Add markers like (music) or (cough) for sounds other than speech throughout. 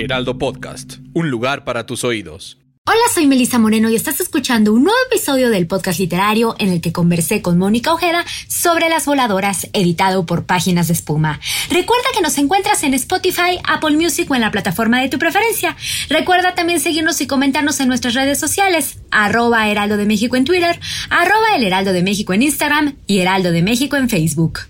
Heraldo Podcast, un lugar para tus oídos. Hola, soy Melissa Moreno y estás escuchando un nuevo episodio del podcast literario en el que conversé con Mónica Ojeda sobre las voladoras, editado por Páginas de Espuma. Recuerda que nos encuentras en Spotify, Apple Music o en la plataforma de tu preferencia. Recuerda también seguirnos y comentarnos en nuestras redes sociales, arroba Heraldo de México en Twitter, arroba El Heraldo de México en Instagram y Heraldo de México en Facebook.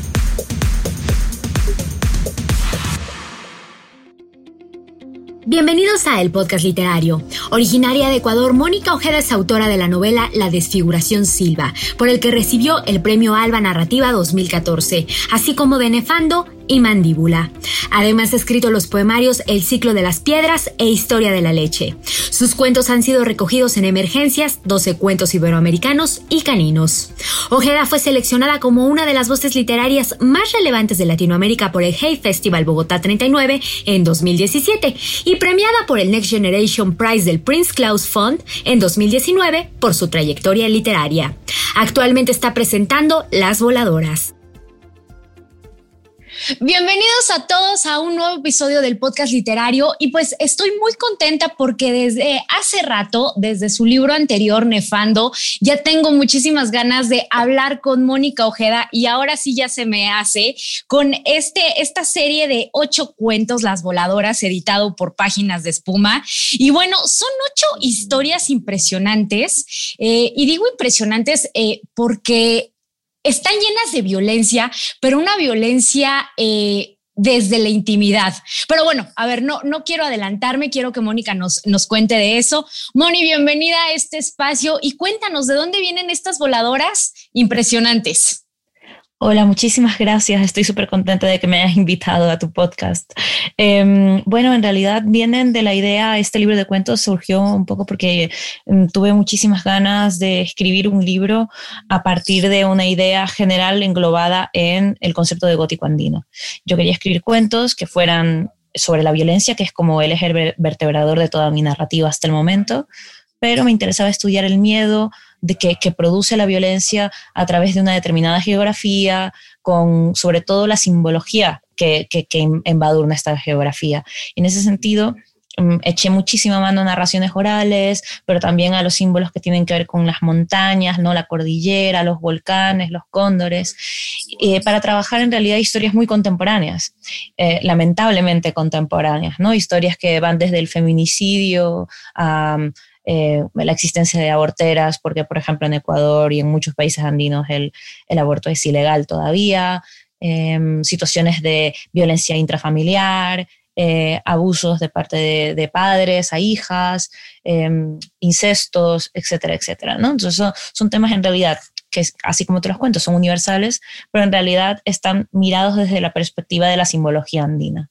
Bienvenidos a El Podcast Literario. Originaria de Ecuador, Mónica Ojeda es autora de la novela La Desfiguración Silva, por el que recibió el Premio Alba Narrativa 2014, así como de Nefando y Mandíbula. Además ha escrito los poemarios El ciclo de las piedras e Historia de la leche. Sus cuentos han sido recogidos en Emergencias, 12 cuentos iberoamericanos y caninos. Ojeda fue seleccionada como una de las voces literarias más relevantes de Latinoamérica por el Hey Festival Bogotá 39 en 2017 y premiada por el Next Generation Prize del Prince Claus Fund en 2019 por su trayectoria literaria. Actualmente está presentando Las Voladoras. Bienvenidos a todos a un nuevo episodio del podcast literario y pues estoy muy contenta porque desde hace rato, desde su libro anterior, Nefando, ya tengo muchísimas ganas de hablar con Mónica Ojeda y ahora sí ya se me hace con este, esta serie de ocho cuentos, Las Voladoras, editado por Páginas de Espuma. Y bueno, son ocho historias impresionantes eh, y digo impresionantes eh, porque están llenas de violencia, pero una violencia eh, desde la intimidad. Pero bueno, a ver, no, no quiero adelantarme, quiero que Mónica nos, nos cuente de eso. Moni, bienvenida a este espacio y cuéntanos de dónde vienen estas voladoras impresionantes. Hola, muchísimas gracias. Estoy súper contenta de que me hayas invitado a tu podcast. Eh, bueno, en realidad vienen de la idea, este libro de cuentos surgió un poco porque um, tuve muchísimas ganas de escribir un libro a partir de una idea general englobada en el concepto de gótico andino. Yo quería escribir cuentos que fueran sobre la violencia, que es como el eje vertebrador de toda mi narrativa hasta el momento, pero me interesaba estudiar el miedo, de que, produce la violencia a través de una determinada geografía, con sobre todo la simbología que, que, que embadurna esta geografía. Y en ese sentido, um, eché muchísima mano a narraciones orales, pero también a los símbolos que tienen que ver con las montañas, ¿no? la cordillera, los volcanes, los cóndores, eh, para trabajar en realidad historias muy contemporáneas, eh, lamentablemente contemporáneas, ¿no? historias que van desde el feminicidio a eh, la existencia de aborteras, porque por ejemplo en Ecuador y en muchos países andinos el, aborto es ilegal todavía, eh, situaciones de violencia intrafamiliar, eh, abusos de parte de, de, padres a hijas, em, incestos, etcétera, etcétera. ¿no? Entonces son, son temas en realidad que así como te los cuento, son universales, pero en realidad están mirados desde la perspectiva de la simbología andina.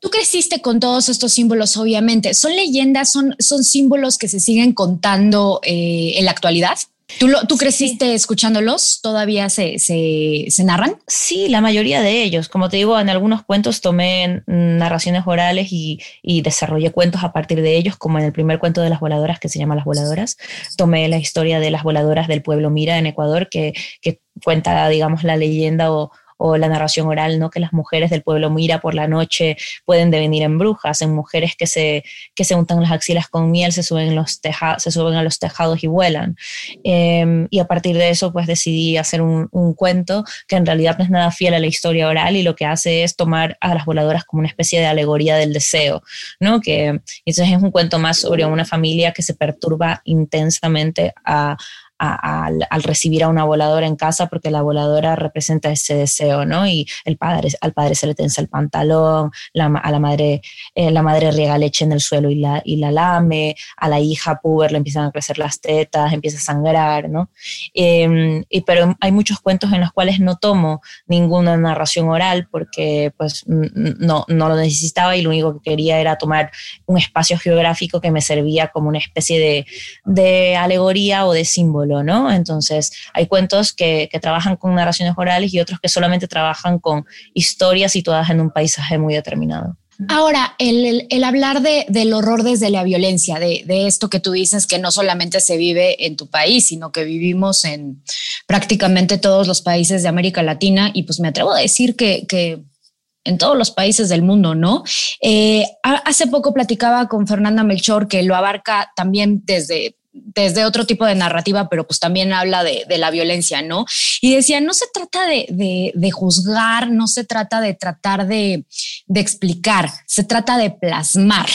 Tú creciste con todos estos símbolos, obviamente. ¿Son leyendas, son, son símbolos que se siguen contando eh, en la actualidad? ¿Tú, lo, ¿Tú, creciste sí. escuchándolos? ¿Todavía se, se, se, narran? Sí, la mayoría de ellos. Como te digo, en algunos cuentos tomé narraciones orales y, y, desarrollé cuentos a partir de ellos, como en el primer cuento de las voladoras, que se llama Las Voladoras. Tomé la historia de las voladoras del pueblo Mira en Ecuador, que, que cuenta, digamos, la leyenda o, o la narración oral, ¿no? Que las mujeres del pueblo Mira por la noche pueden devenir en brujas, en mujeres que se, que se untan las axilas con miel, se suben, los se suben a los tejados y vuelan. Em, y a partir de eso, pues decidí hacer un, un, cuento que en realidad no es nada fiel a la historia oral y lo que hace es tomar a las voladoras como una especie de alegoría del deseo, ¿no? Que entonces es un cuento más sobre una familia que se perturba intensamente a, al, recibir a una voladora en casa porque la voladora representa ese deseo, ¿no? Y el padre, al padre se le tensa el pantalón, a la madre, eh, la madre riega leche en el suelo y la, y la lame, a la hija puber le empiezan a crecer las tetas, empieza a sangrar, ¿no? Y, pero hay muchos cuentos en los cuales no tomo ninguna narración oral porque pues no, no lo necesitaba y lo único que quería era tomar un espacio geográfico que me servía como una especie de, de alegoría o de símbolo ¿no? Entonces, hay cuentos que, trabajan con narraciones orales y otros que solamente trabajan con historias situadas en un paisaje muy determinado. Ahora, el, hablar del horror desde la violencia, de, esto que tú dices, que no solamente se vive en tu país, sino que vivimos en prácticamente todos los países de América Latina y pues me atrevo a decir que, en todos los países del mundo, ¿no? Eh, hace poco platicaba con Fernanda Melchor que lo abarca también desde desde otro tipo de narrativa, pero pues también habla de, la violencia, ¿no? Y decía, no se trata de, juzgar, no se trata de tratar de, explicar, se trata de plasmar.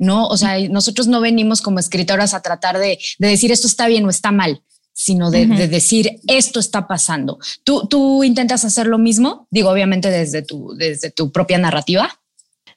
¿No? O sea, nosotros no venimos como escritoras a tratar de, decir esto está bien o está mal, sino de, decir esto está pasando. ¿Tú, ¿Tú intentas hacer lo mismo? Digo, obviamente desde tu, desde tu propia narrativa.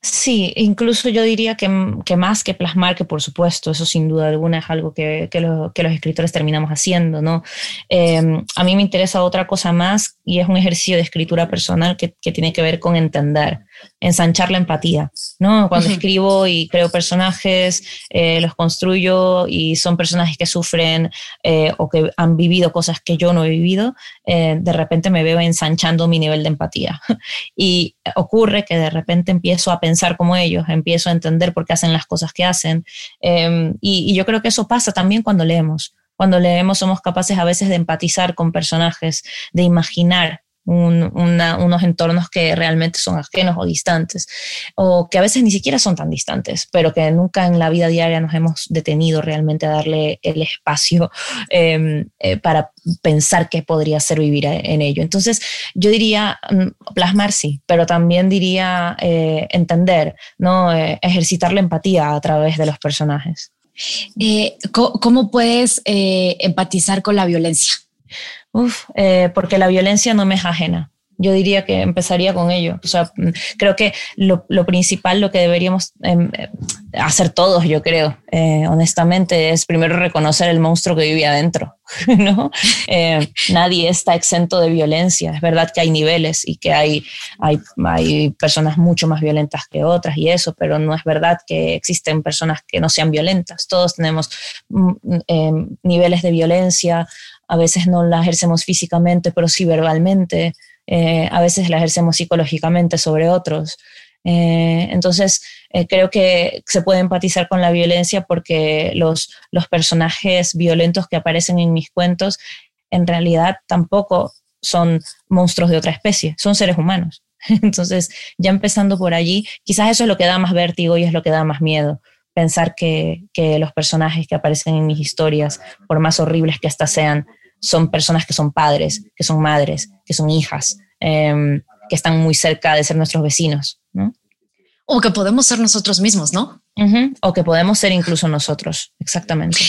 Sí, incluso yo diría que, más que plasmar, que por supuesto, eso sin duda alguna es algo que, los escritores terminamos haciendo, ¿no? Em, a mí me interesa otra cosa más y es un ejercicio de escritura personal que, tiene que ver con entender, ensanchar la empatía, ¿no? Cuando escribo y creo personajes, eh, los construyo y son personajes que sufren eh, o que han vivido cosas que yo no he vivido, eh, de repente me veo ensanchando mi nivel de empatía. (laughs) y ocurre que de repente empiezo a pensar como ellos, empiezo a entender por qué hacen las cosas que hacen. Em, y, yo creo que eso pasa también cuando leemos. Cuando leemos somos capaces a veces de empatizar con personajes, de imaginar unos entornos que realmente son ajenos o distantes, o que a veces ni siquiera son tan distantes, pero que nunca en la vida diaria nos hemos detenido realmente a darle el espacio (laughs) em, eh, para pensar qué podría ser vivir en ello. Entonces, yo diría mm, plasmar sí, pero también diría eh, entender, ¿no? Eh, ejercitar la empatía a través de los personajes. ¿Cómo puedes empatizar con la violencia? Uf, eh, porque la violencia no me es ajena. Yo diría que empezaría con ello. O sea, mm, creo que lo, principal, lo que deberíamos em, eh, hacer todos, yo creo, eh, honestamente, es primero reconocer el monstruo que vive adentro. (laughs) ¿no? nadie está exento de violencia. Es verdad que hay niveles y que hay, hay, hay personas mucho más violentas que otras y eso, pero no es verdad que existen personas que no sean violentas. Todos tenemos mm, em, niveles de violencia, a veces no la ejercemos físicamente, pero sí verbalmente, eh, a veces la ejercemos psicológicamente sobre otros. Eh, entonces, eh, creo que se puede empatizar con la violencia porque los, los personajes violentos que aparecen en mis cuentos en realidad tampoco son monstruos de otra especie, son seres humanos. (laughs) Entonces, ya empezando por allí, quizás eso es lo que da más vértigo y es lo que da más miedo, pensar que, que los personajes que aparecen en mis historias, por más horribles que éstas sean, son personas que son padres, que son madres, que son hijas, em, que están muy cerca de ser nuestros vecinos, ¿no? O que podemos ser nosotros mismos, ¿no? O que podemos ser incluso nosotros, exactamente.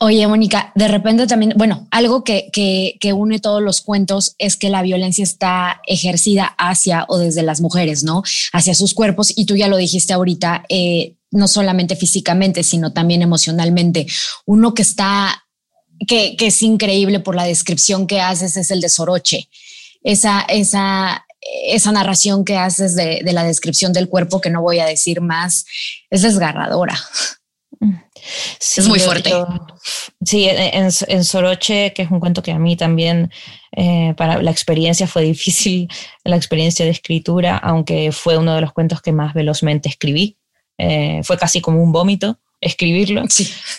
Oye, Mónica, de repente también, bueno, algo que, que, une todos los cuentos es que la violencia está ejercida hacia o desde las mujeres, ¿no? Hacia sus cuerpos. Y tú ya lo dijiste ahorita, eh, no solamente físicamente, sino también emocionalmente. Uno que está que, es increíble por la descripción que haces, es el de Soroche. Esa, esa, esa narración que haces de, la descripción del cuerpo, que no voy a decir más, es desgarradora. es muy fuerte. sí, en, en, Soroche, que es un cuento que a mí también, eh, para la experiencia fue difícil, (laughs) la experiencia de escritura, aunque fue uno de los cuentos que más velozmente escribí. Eh, fue casi como un vómito escribirlo.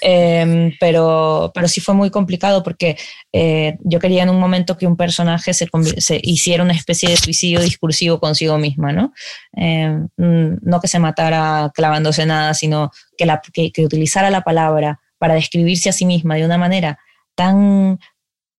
Em, pero, pero sí fue muy complicado porque eh, yo quería en un momento que un personaje se, se, hiciera una especie de suicidio discursivo consigo misma, ¿no? Em, mm, no que se matara clavándose nada, sino que, la, que, que utilizara la palabra para describirse a sí misma de una manera tan,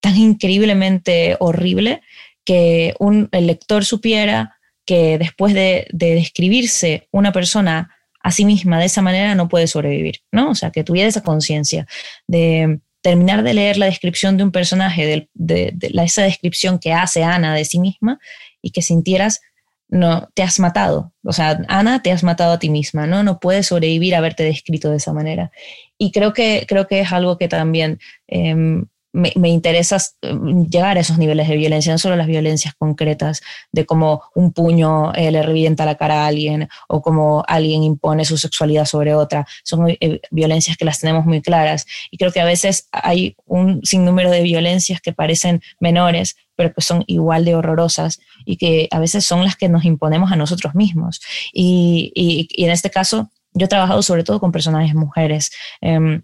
tan increíblemente horrible que un, el lector supiera que después de, describirse una persona a sí misma de esa manera no puede sobrevivir, ¿no? O sea, que tuviera esa conciencia de terminar de leer la descripción de un personaje, de, esa descripción que hace Ana de sí misma y que sintieras, no, te has matado. O sea, Ana, te has matado a ti misma, ¿no? No puedes sobrevivir a haberte descrito de esa manera. Y creo que, creo que es algo que también em, me, interesa mm, llegar a esos niveles de violencia, no solo las violencias concretas de cómo un puño eh, le revienta la cara a alguien o cómo alguien impone su sexualidad sobre otra. Son eh, violencias que las tenemos muy claras y creo que a veces hay un sinnúmero de violencias que parecen menores, pero que son igual de horrorosas y que a veces son las que nos imponemos a nosotros mismos. Y, y, en este caso, yo he trabajado sobre todo con personajes mujeres. Em,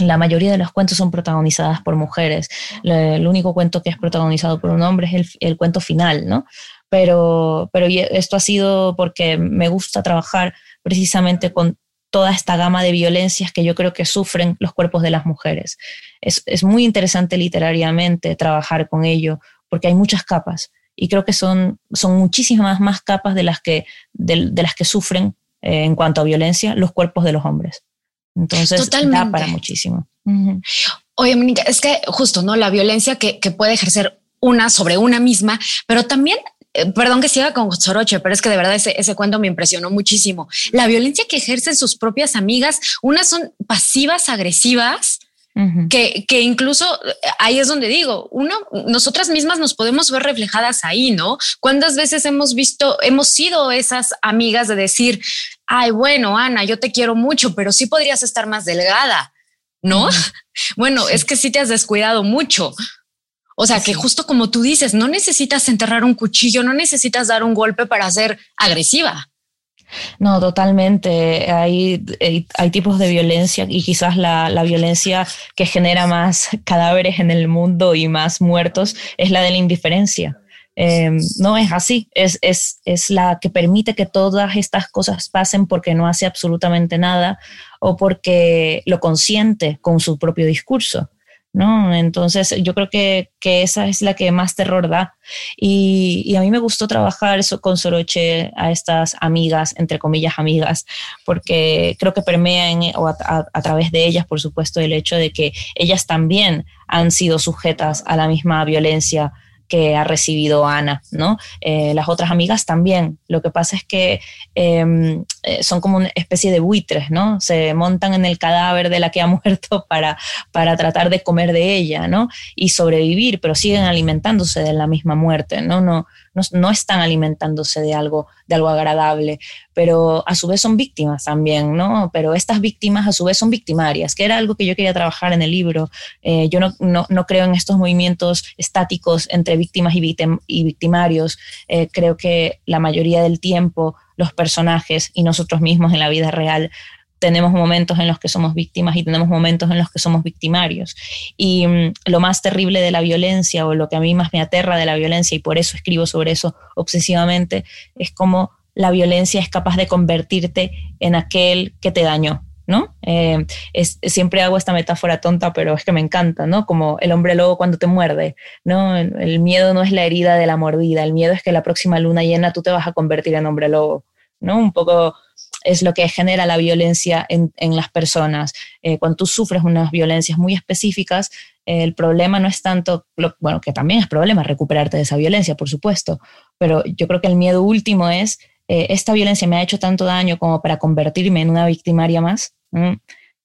la mayoría de los cuentos son protagonizadas por mujeres. El único cuento que es protagonizado por un hombre es el, cuento final, ¿no? Pero, pero esto ha sido porque me gusta trabajar precisamente con toda esta gama de violencias que yo creo que sufren los cuerpos de las mujeres. Es, muy interesante literariamente trabajar con ello porque hay muchas capas y creo que son, son muchísimas más capas de las que, de, las que sufren eh, en cuanto a violencia los cuerpos de los hombres. Entonces, da para muchísimo. Oye, Mónica, es que justo, ¿no? La violencia que, puede ejercer una sobre una misma, pero también eh, perdón que siga con Soroche, pero es que de verdad ese, ese, cuento me impresionó muchísimo. La violencia que ejercen sus propias amigas, unas son pasivas, agresivas, que, que, incluso eh, ahí es donde digo, uno, nosotras mismas nos podemos ver reflejadas ahí, ¿no? ¿Cuántas veces hemos visto, hemos sido esas amigas de decir, ay, bueno, Ana, yo te quiero mucho, pero sí podrías estar más delgada, ¿no? (laughs) Bueno, es que sí te has descuidado mucho. O sea, que justo como tú dices, no necesitas enterrar un cuchillo, no necesitas dar un golpe para ser agresiva. No, totalmente. Hay, hay, tipos de violencia y quizás la, la, violencia que genera más cadáveres en el mundo y más muertos es la de la indiferencia. Em, no es así, es, es, es, la que permite que todas estas cosas pasen porque no hace absolutamente nada o porque lo consiente con su propio discurso. ¿No? Entonces yo creo que, que, esa es la que más terror da. Y, y, a mí me gustó trabajar eso con Soroche a estas amigas, entre comillas amigas, porque creo que permean o a, a, través de ellas, por supuesto, el hecho de que ellas también han sido sujetas a la misma violencia que ha recibido Ana, ¿no? Eh, las otras amigas también. Lo que pasa es que em, eh, son como una especie de buitres, ¿no? Se montan en el cadáver de la que ha (laughs) muerto para, para tratar de comer de ella, ¿no? Y sobrevivir, pero siguen alimentándose de la misma muerte, ¿no? No, no, están alimentándose de algo, de algo agradable, pero a su vez son víctimas también, ¿no? Pero estas víctimas a su vez son victimarias, que era algo que yo quería trabajar en el libro. Eh, yo no, no, creo en estos movimientos estáticos entre víctimas y, y victimarios. Eh, creo que la mayoría del tiempo los personajes y nosotros mismos en la vida real tenemos momentos en los que somos víctimas y tenemos momentos en los que somos victimarios. Y mm, lo más terrible de la violencia o lo que a mí más me aterra de la violencia y por eso escribo sobre eso obsesivamente es cómo la violencia es capaz de convertirte en aquel que te dañó. ¿no? Eh, es, siempre hago esta metáfora tonta, pero es que me encanta, ¿no? Como el hombre lobo cuando te muerde, ¿no? El miedo no es la herida de la mordida, el miedo es que la próxima luna llena tú te vas a convertir en hombre lobo, ¿no? Un poco es lo que genera la violencia en, las personas. Eh, cuando tú sufres unas violencias muy específicas, el problema no es tanto, bueno, que también es problema recuperarte de esa violencia, por supuesto, pero yo creo que el miedo último es, eh, esta violencia me ha hecho tanto daño como para convertirme en una victimaria más.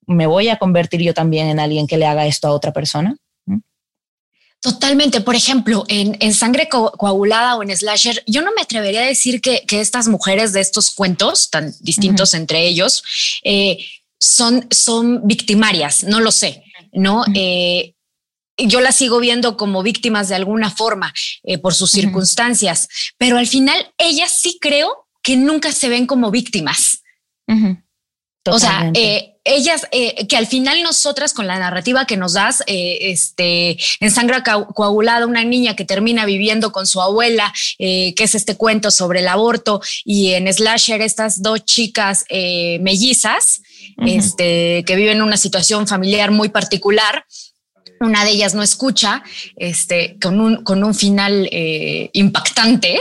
¿Me voy a convertir yo también en alguien que le haga esto a otra persona? Totalmente. Por ejemplo, en, Sangre Coagulada o en Slasher, yo no me atrevería a decir que, estas mujeres de estos cuentos, tan distintos entre ellos, eh, son, son victimarias. No lo sé, ¿no? Eh, yo las sigo viendo como víctimas de alguna forma eh, por sus circunstancias, pero al final ellas sí creo que nunca se ven como víctimas. O sea, eh, ellas, eh, que al final nosotras con la narrativa que nos das, eh, este, en Sangre Coagulada, una niña que termina viviendo con su abuela, que es este cuento sobre el aborto, y en Slasher estas dos chicas mellizas, este, que viven una situación familiar muy particular. Una de ellas no escucha, este, con un, con un final impactante,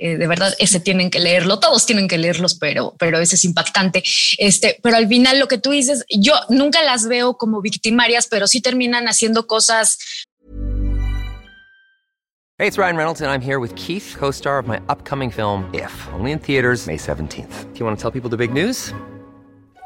eh, de verdad, ese tienen que leerlo, todos tienen que leerlos, pero, pero ese es impactante. Este, pero al final lo que tú dices, yo nunca las veo como victimarias, pero sí terminan haciendo cosas. Hey, it's Ryan Reynolds and I'm here with Keith, co-star of my upcoming film If, only in theaters May 17th. Do you want to tell people the big news?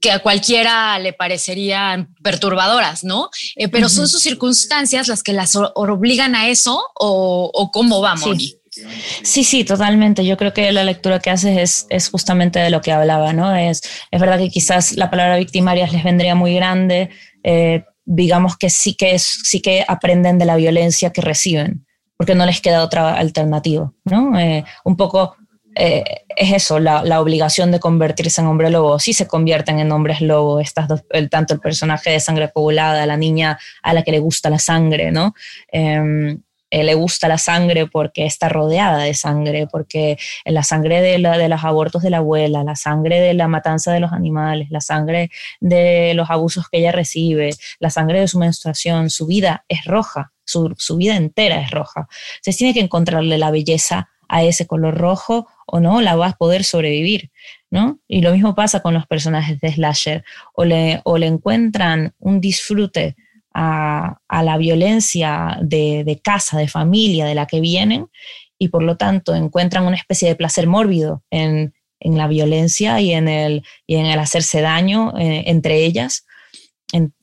Que a cualquiera le parecerían perturbadoras, ¿no? Eh, pero son sus circunstancias las que las obligan a eso o, o cómo va, Moni. Sí. Sí, sí, totalmente. Yo creo que la lectura que haces es, es justamente de lo que hablaba, ¿no? Es, es verdad que quizás la palabra victimarias les vendría muy grande, eh, digamos que sí que, es, sí que aprenden de la violencia que reciben, porque no les queda otra alternativa, ¿no? Eh, un poco eh, es eso, la, obligación de convertirse en hombre lobo. Sí se convierten en hombres lobo, estas dos, el, tanto el personaje de sangre coagulada, la niña a la que le gusta la sangre, ¿no? Eh, eh, le gusta la sangre porque está rodeada de sangre, porque la sangre de, la, de los abortos de la abuela, la sangre de la matanza de los animales, la sangre de los abusos que ella recibe, la sangre de su menstruación, su vida es roja, su, su vida entera es roja. Se tiene que encontrarle la belleza a ese color rojo o no, la vas a poder sobrevivir, ¿no? Y lo mismo pasa con los personajes de Slasher, o le, o le encuentran un disfrute a, la violencia de, casa, de familia de la que vienen y por lo tanto encuentran una especie de placer mórbido en, la violencia y en el, y en el hacerse daño eh, entre ellas,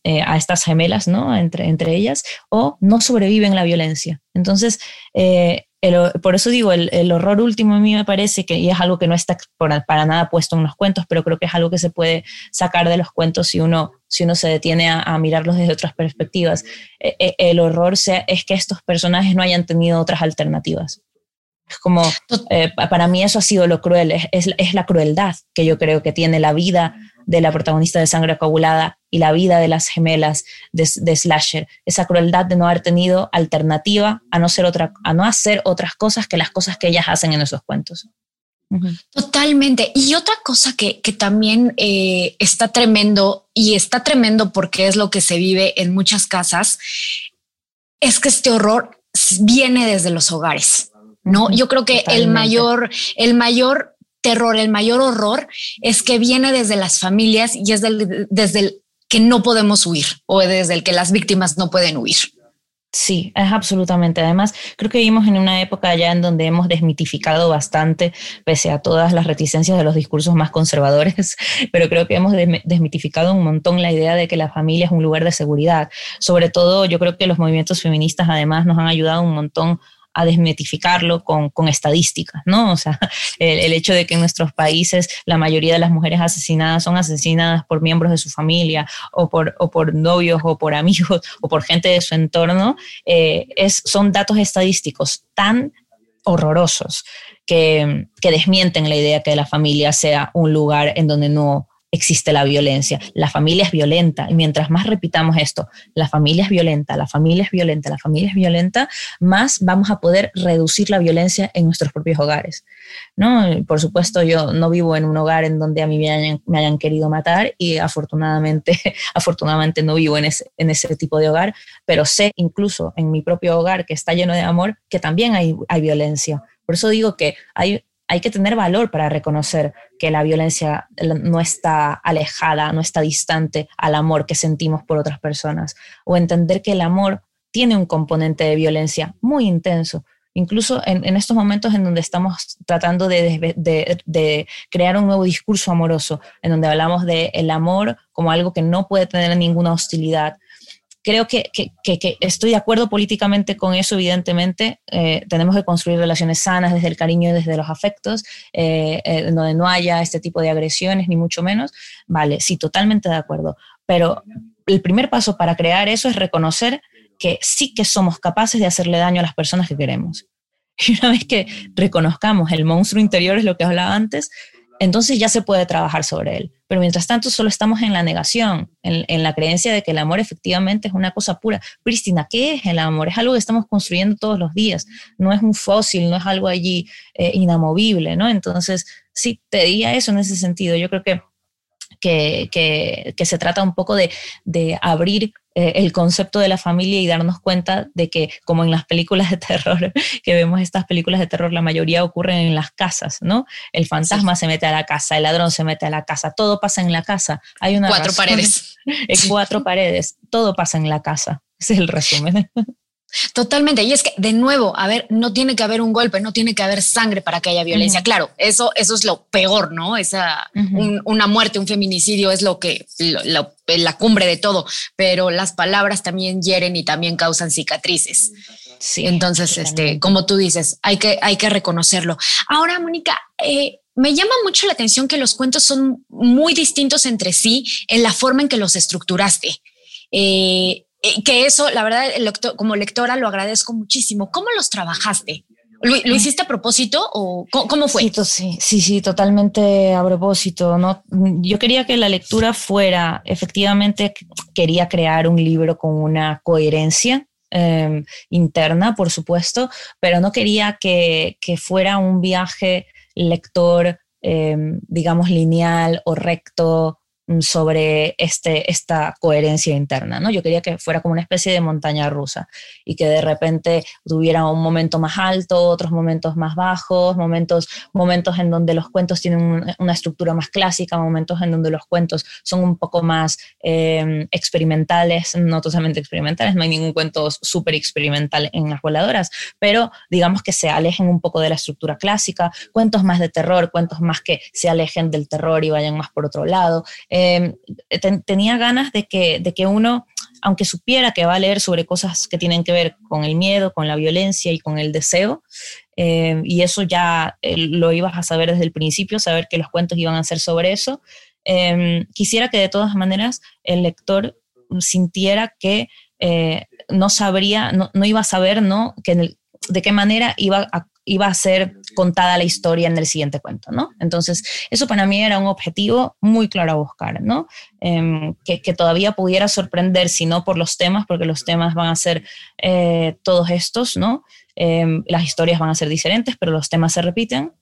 eh, a estas gemelas, ¿no? Entre, entre ellas, o no sobreviven la violencia. Entonces, eh, por eso digo, el, horror último a mí me parece que, y es algo que no está para nada puesto en los cuentos, pero creo que es algo que se puede sacar de los cuentos si uno, si uno se detiene a, mirarlos desde otras perspectivas. E, e, el horror sea, es que estos personajes no hayan tenido otras alternativas. Es como, eh, para mí eso ha sido lo cruel, es, es, la crueldad que yo creo que tiene la vida de la protagonista de Sangre Coagulada y la vida de las gemelas de, de, Slasher. Esa crueldad de no haber tenido alternativa a no, ser otra, a no hacer otras cosas que las cosas que ellas hacen en esos cuentos. Totalmente. Y otra cosa que, que también eh, está tremendo y está tremendo porque es lo que se vive en muchas casas, es que este horror viene desde los hogares. No, yo creo que el mayor, el mayor terror, el mayor horror es que viene desde las familias y es desde el que no podemos huir o desde el que las víctimas no pueden huir. Sí, es absolutamente. Además, creo que vivimos en una época ya en donde hemos desmitificado bastante, pese a todas las reticencias de los discursos más conservadores, (laughs) pero creo que hemos desmitificado un montón la idea de que la familia es un lugar de seguridad. Sobre todo, yo creo que los movimientos feministas además nos han ayudado un montón a desmitificarlo con, con estadísticas, ¿no? O sea, (laughs) el, hecho de que en nuestros países la mayoría de las mujeres asesinadas son asesinadas por miembros de su familia o por, o por novios o por amigos o por gente de su entorno, eh, es, son datos estadísticos tan horrorosos que, que desmienten la idea que la familia sea un lugar en donde no existe la violencia. La familia es violenta y mientras más repitamos esto, la familia es violenta, la familia es violenta, la familia es violenta, más vamos a poder reducir la violencia en nuestros propios hogares. ¿no? Por supuesto, yo no vivo en un hogar en donde a mí me hayan, querido matar y afortunadamente, (laughs) afortunadamente no vivo en ese, en ese tipo de hogar, pero sé incluso en mi propio hogar que está lleno de amor que también hay, hay violencia. Por eso digo que hay, hay que tener valor para reconocer que la violencia no está alejada, no está distante al amor que sentimos por otras personas, o entender que el amor tiene un componente de violencia muy intenso. Incluso en, estos momentos en donde estamos tratando de, crear un nuevo discurso amoroso, en donde hablamos del el amor como algo que no puede tener ninguna hostilidad, creo que, estoy de acuerdo políticamente con eso, evidentemente. Eh, tenemos que construir relaciones sanas desde el cariño y desde los afectos, eh, eh, donde no haya este tipo de agresiones, ni mucho menos. Vale, sí, totalmente de acuerdo. Pero el primer paso para crear eso es reconocer que sí que somos capaces de hacerle daño a las personas que queremos. (laughs) Y una vez que reconozcamos el monstruo interior, es lo que hablaba antes, entonces ya se puede trabajar sobre él. Pero mientras tanto solo estamos en la negación, en, la creencia de que el amor efectivamente es una cosa pura. Cristina, ¿qué es el amor? Es algo que estamos construyendo todos los días, no es un fósil, no es algo allí eh, inamovible, ¿no? Entonces, sí, te diría eso en ese sentido. Yo creo que, que, que se trata un poco de, de abrir eh, el concepto de la familia y darnos cuenta de que, como en las películas de terror, (laughs) que vemos estas películas de terror, la mayoría ocurren en las casas, ¿no? El fantasma se mete a la casa, el ladrón se mete a la casa, todo pasa en la casa. Hay una cuatro paredes. (laughs) En cuatro paredes, todo pasa en la casa. Ese es el resumen. (laughs) Totalmente. Y es que, de nuevo, a ver, no tiene que haber un golpe, no tiene que haber sangre para que haya violencia. Claro, eso, eso es lo peor, ¿no? Esa, una muerte, un feminicidio es lo que, la cumbre de todo, pero las palabras también hieren y también causan cicatrices. Sí. Entonces, este, como tú dices, hay que, hay que reconocerlo. Ahora, Mónica, eh, me llama mucho la atención que los cuentos son muy distintos entre sí en la forma en que los estructuraste. Eh, eh, que eso, la verdad, como lectora lo agradezco muchísimo. ¿Cómo los trabajaste? ¿Lo, hiciste a propósito o cómo, fue? Sí, sí, sí, totalmente a propósito. ¿no? Yo quería que la lectura fuera, efectivamente, quería crear un libro con una coherencia em, interna, por supuesto, pero no quería que, fuera un viaje lector, em, digamos, lineal o recto sobre este, esta coherencia interna, ¿no? Yo quería que fuera como una especie de montaña rusa y que de repente tuviera un momento más alto, otros momentos más bajos, momentos, momentos en donde los cuentos tienen una estructura más clásica, momentos en donde los cuentos son un poco más em, experimentales, no totalmente experimentales, no hay ningún cuento súper experimental en las voladoras, pero digamos que se alejen un poco de la estructura clásica, cuentos más de terror, cuentos más que se alejen del terror y vayan más por otro lado. Em, tenía ganas de que, de que uno, aunque supiera que va a leer sobre cosas que tienen que ver con el miedo, con la violencia y con el deseo, em, y eso ya eh, lo ibas a saber desde el principio, saber que los cuentos iban a ser sobre eso, em, quisiera que de todas maneras el lector sintiera que eh, no sabría, no, iba a saber, ¿no? Que de qué manera iba a iba a ser contada la historia en el siguiente cuento, ¿no? Entonces, eso para mí era un objetivo muy claro a buscar, ¿no? Em, que, todavía pudiera sorprender, si no por los temas, porque los temas van a ser eh, todos estos, ¿no? Em, las historias van a ser diferentes, pero los temas se repiten.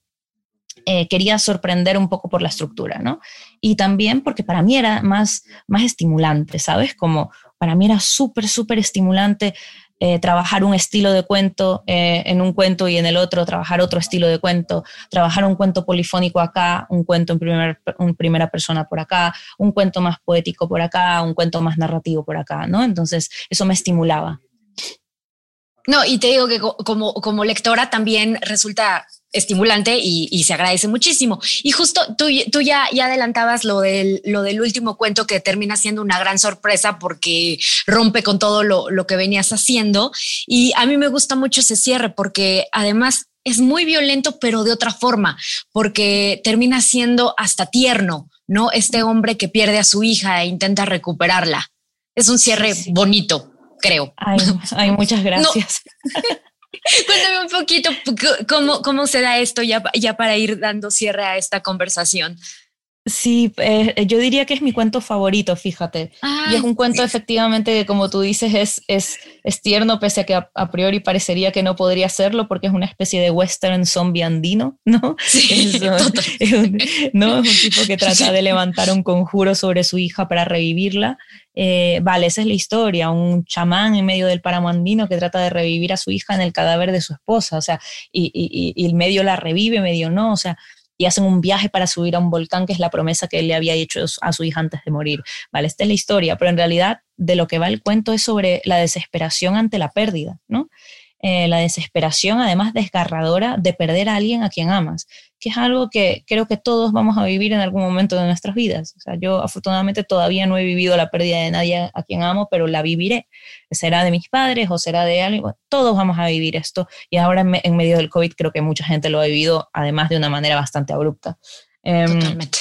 Eh, quería sorprender un poco por la estructura, ¿no? Y también porque para mí era más, más estimulante, ¿sabes? Como para mí era súper, súper estimulante eh, trabajar un estilo de cuento eh, en un cuento y en el otro trabajar otro estilo de cuento, trabajar un cuento polifónico acá, un cuento en, primera persona por acá, un cuento más poético por acá, un cuento más narrativo por acá, ¿no? Entonces eso me estimulaba. No, y te digo que como, como lectora también resulta estimulante y, se agradece muchísimo. Y justo tú, tú ya, ya adelantabas lo del, lo del último cuento que termina siendo una gran sorpresa porque rompe con todo lo, lo que venías haciendo. Y a mí me gusta mucho ese cierre porque además es muy violento, pero de otra forma, porque termina siendo hasta tierno, ¿no? Este hombre que pierde a su hija e intenta recuperarla. Es un cierre bonito creo. Ay, muchas (laughs) gracias. (laughs) Cuéntame un poquito cómo, cómo se da esto ya, ya para ir dando cierre a esta conversación. Sí, eh, yo diría que es mi cuento favorito, fíjate. y es un cuento efectivamente que, como tú dices, es, es, es tierno, pese a que a, priori parecería que no podría serlo, porque es una especie de western zombie andino, (laughs) ¿no? Sí, es, un, ¿no? es un tipo que trata de levantar un conjuro sobre su hija para revivirla. Eh, vale, esa es la historia, un chamán en medio del páramo andino que trata de revivir a su hija en el cadáver de su esposa, o sea, y, y, y medio la revive, medio no, o sea, y hacen un viaje para subir a un volcán, que es la promesa que él le había hecho a su hija antes de morir. Vale, esta es la historia, pero en realidad de lo que va el cuento es sobre la desesperación ante la pérdida, ¿no? Eh, la desesperación, además desgarradora, de perder a alguien a quien amas, que es algo que creo que todos vamos a vivir en algún momento de nuestras vidas. O sea, yo afortunadamente todavía no he vivido la pérdida de nadie a quien amo, pero la viviré. Será de mis padres o será de alguien. todos vamos a vivir esto. Y ahora en, medio del COVID creo que mucha gente lo ha vivido, además de una manera bastante abrupta. Em, Totalmente.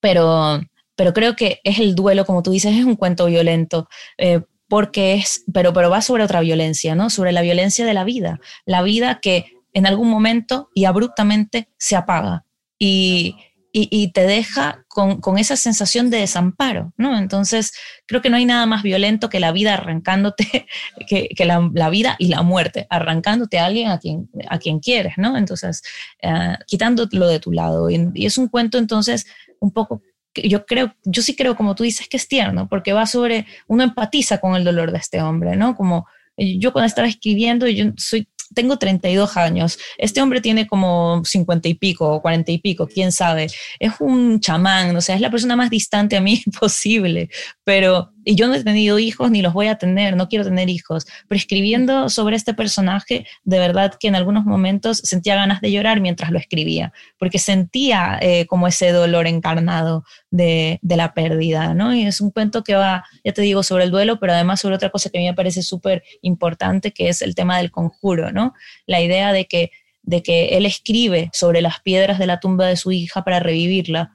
Pero, pero creo que es el duelo, como tú dices, es un cuento violento. Eh, porque es, pero, pero va sobre otra violencia, ¿no? Sobre la violencia de la vida, la vida que en algún momento y abruptamente se apaga y, y, te deja con, con, esa sensación de desamparo, ¿no? Entonces, creo que no hay nada más violento que la vida arrancándote, (laughs) que, que la, vida y la muerte, arrancándote a alguien a quien, a quien quieres, ¿no? Entonces, uh, quitándolo de tu lado. Y, y es un cuento, entonces, un poco yo creo, yo sí creo, como tú dices, que es tierno, porque va sobre, uno empatiza con el dolor de este hombre, ¿no? Como eh, yo cuando estaba escribiendo, yo soy tengo 32 años, este hombre tiene como 50 y pico o 40 y pico, quién sabe, es un chamán, o sea, es la persona más distante a mí (laughs) posible, pero, y yo no he tenido hijos ni los voy a tener, no quiero tener hijos, pero escribiendo sobre este personaje, de verdad que en algunos momentos sentía ganas de llorar mientras lo escribía, porque sentía eh, como ese dolor encarnado de, de, la pérdida, ¿no? Y es un cuento que va, ya te digo, sobre el duelo, pero además sobre otra cosa que a mí me parece súper importante, que es el tema del conjuro, ¿no? La idea de que, de que él escribe sobre las piedras de la tumba de su hija para revivirla,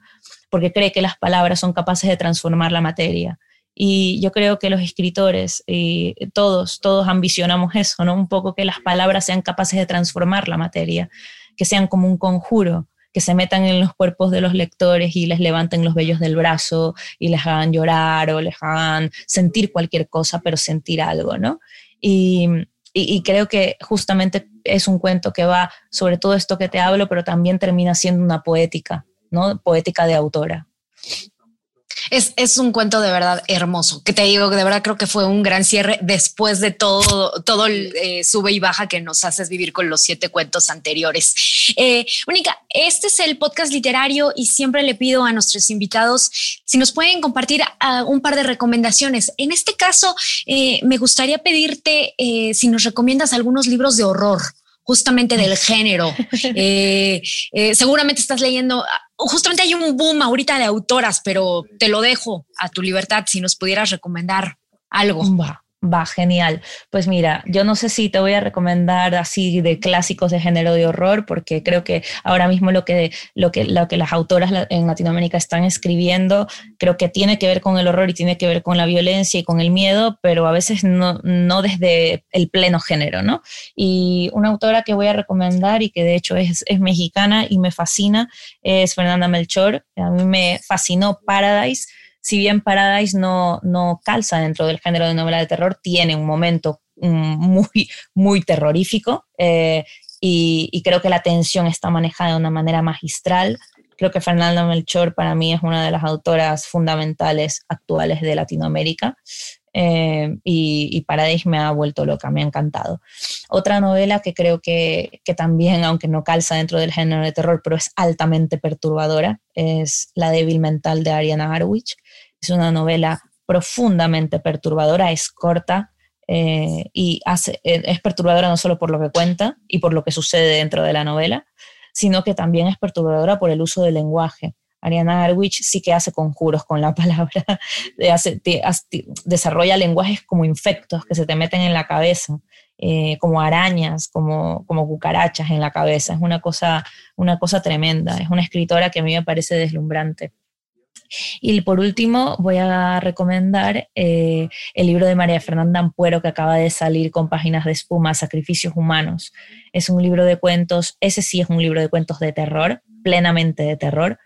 porque cree que las palabras son capaces de transformar la materia. Y yo creo que los escritores, y todos, todos ambicionamos eso, ¿no? Un poco que las palabras sean capaces de transformar la materia, que sean como un conjuro, que se metan en los cuerpos de los lectores y les levanten los vellos del brazo y les hagan llorar o les hagan sentir cualquier cosa, pero sentir algo, ¿no? Y, y, creo que justamente es un cuento que va sobre todo esto que te hablo, pero también termina siendo una poética, ¿no? Poética de autora. Es, es, un cuento de verdad hermoso, que te digo que de verdad creo que fue un gran cierre después de todo, todo el eh, sube y baja que nos haces vivir con los siete cuentos anteriores. Eh, Mónica, este es el podcast literario y siempre le pido a nuestros invitados si nos pueden compartir uh, un par de recomendaciones. En este caso, eh, me gustaría pedirte eh, si nos recomiendas algunos libros de horror justamente del género. (laughs) Eh, eh, seguramente estás leyendo, justamente hay un boom ahorita de autoras, pero te lo dejo a tu libertad si nos pudieras recomendar algo. Genial. Pues mira, yo no sé si te voy a recomendar así de clásicos de género de horror, porque creo que ahora mismo lo que, lo que, lo que las autoras en Latinoamérica están escribiendo, creo que tiene que ver con el horror y tiene que ver con la violencia y con el miedo, pero a veces no, no desde el pleno género, ¿no? Y una autora que voy a recomendar y que de hecho es, es mexicana y me fascina es Fernanda Melchor. A mí me fascinó Paradise si bien Paradise no, no calza dentro del género de novela de terror, tiene un momento mm, muy, muy terrorífico eh, y, creo que la tensión está manejada de una manera magistral. Creo que Fernanda Melchor para mí es una de las autoras fundamentales actuales de Latinoamérica. Eh, y, Paradise me ha vuelto loca, me ha encantado. Otra novela que creo que, que, también, aunque no calza dentro del género de terror, pero es altamente perturbadora, es La débil mental de Ariana Harwich. Es una novela profundamente perturbadora, es corta eh, y hace, eh, es perturbadora no solo por lo que cuenta y por lo que sucede dentro de la novela, sino que también es perturbadora por el uso del lenguaje. Ariana Harwich sí que hace conjuros con la (laughs) palabra, hace, desarrolla lenguajes como infectos que se te meten en la cabeza, eh, como arañas, como, como cucarachas en la cabeza. Es una cosa, una cosa tremenda. Es una escritora que a mí me parece deslumbrante. Y por último, voy a recomendar eh, el libro de María Fernanda Ampuero que acaba de salir con páginas de espuma, Sacrificios Humanos. Es un libro de cuentos, ese sí es un libro de cuentos de terror, plenamente de terror,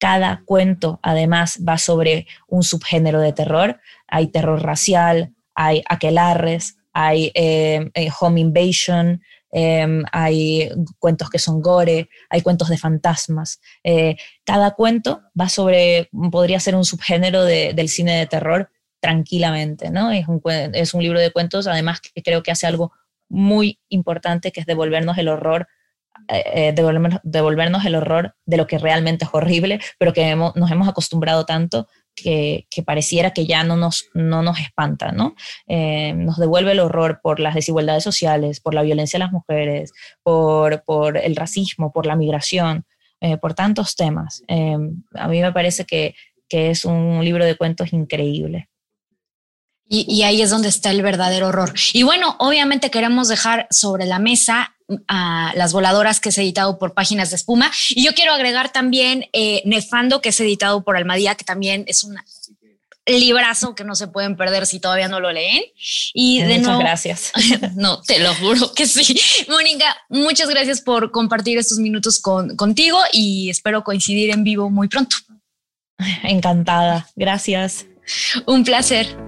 Cada cuento, además, va sobre un subgénero de terror. Hay terror racial, hay aquelarres, hay eh, eh, home invasion, em, hay cuentos que son gore, hay cuentos de fantasmas. Eh, cada cuento va sobre, podría ser un subgénero del cine de terror tranquilamente, ¿no? Es un, libro de cuentos, además que creo que hace algo muy importante, que es devolvernos el horror eh, devolvernos, el horror de lo que realmente es horrible, pero que nos hemos acostumbrado tanto que, pareciera que ya no nos, no nos espanta, ¿no? Eh, nos devuelve el horror por las desigualdades sociales, por la violencia de las mujeres, por, por el racismo, por la migración, eh, por tantos temas. a mí me parece que, que es un libro de cuentos increíble. Y, ahí es donde está el verdadero horror. Y bueno, obviamente queremos dejar sobre la mesa a las voladoras que es editado por Páginas de Espuma. Y yo quiero agregar también eh, Nefando, que es editado por Almadía, que también es un librazo que no se pueden perder si todavía no lo leen. Y de muchas gracias. (laughs) no, te lo juro que sí. Mónica, muchas gracias por compartir estos minutos con, contigo y espero coincidir en vivo muy pronto. Encantada. Gracias. Un placer.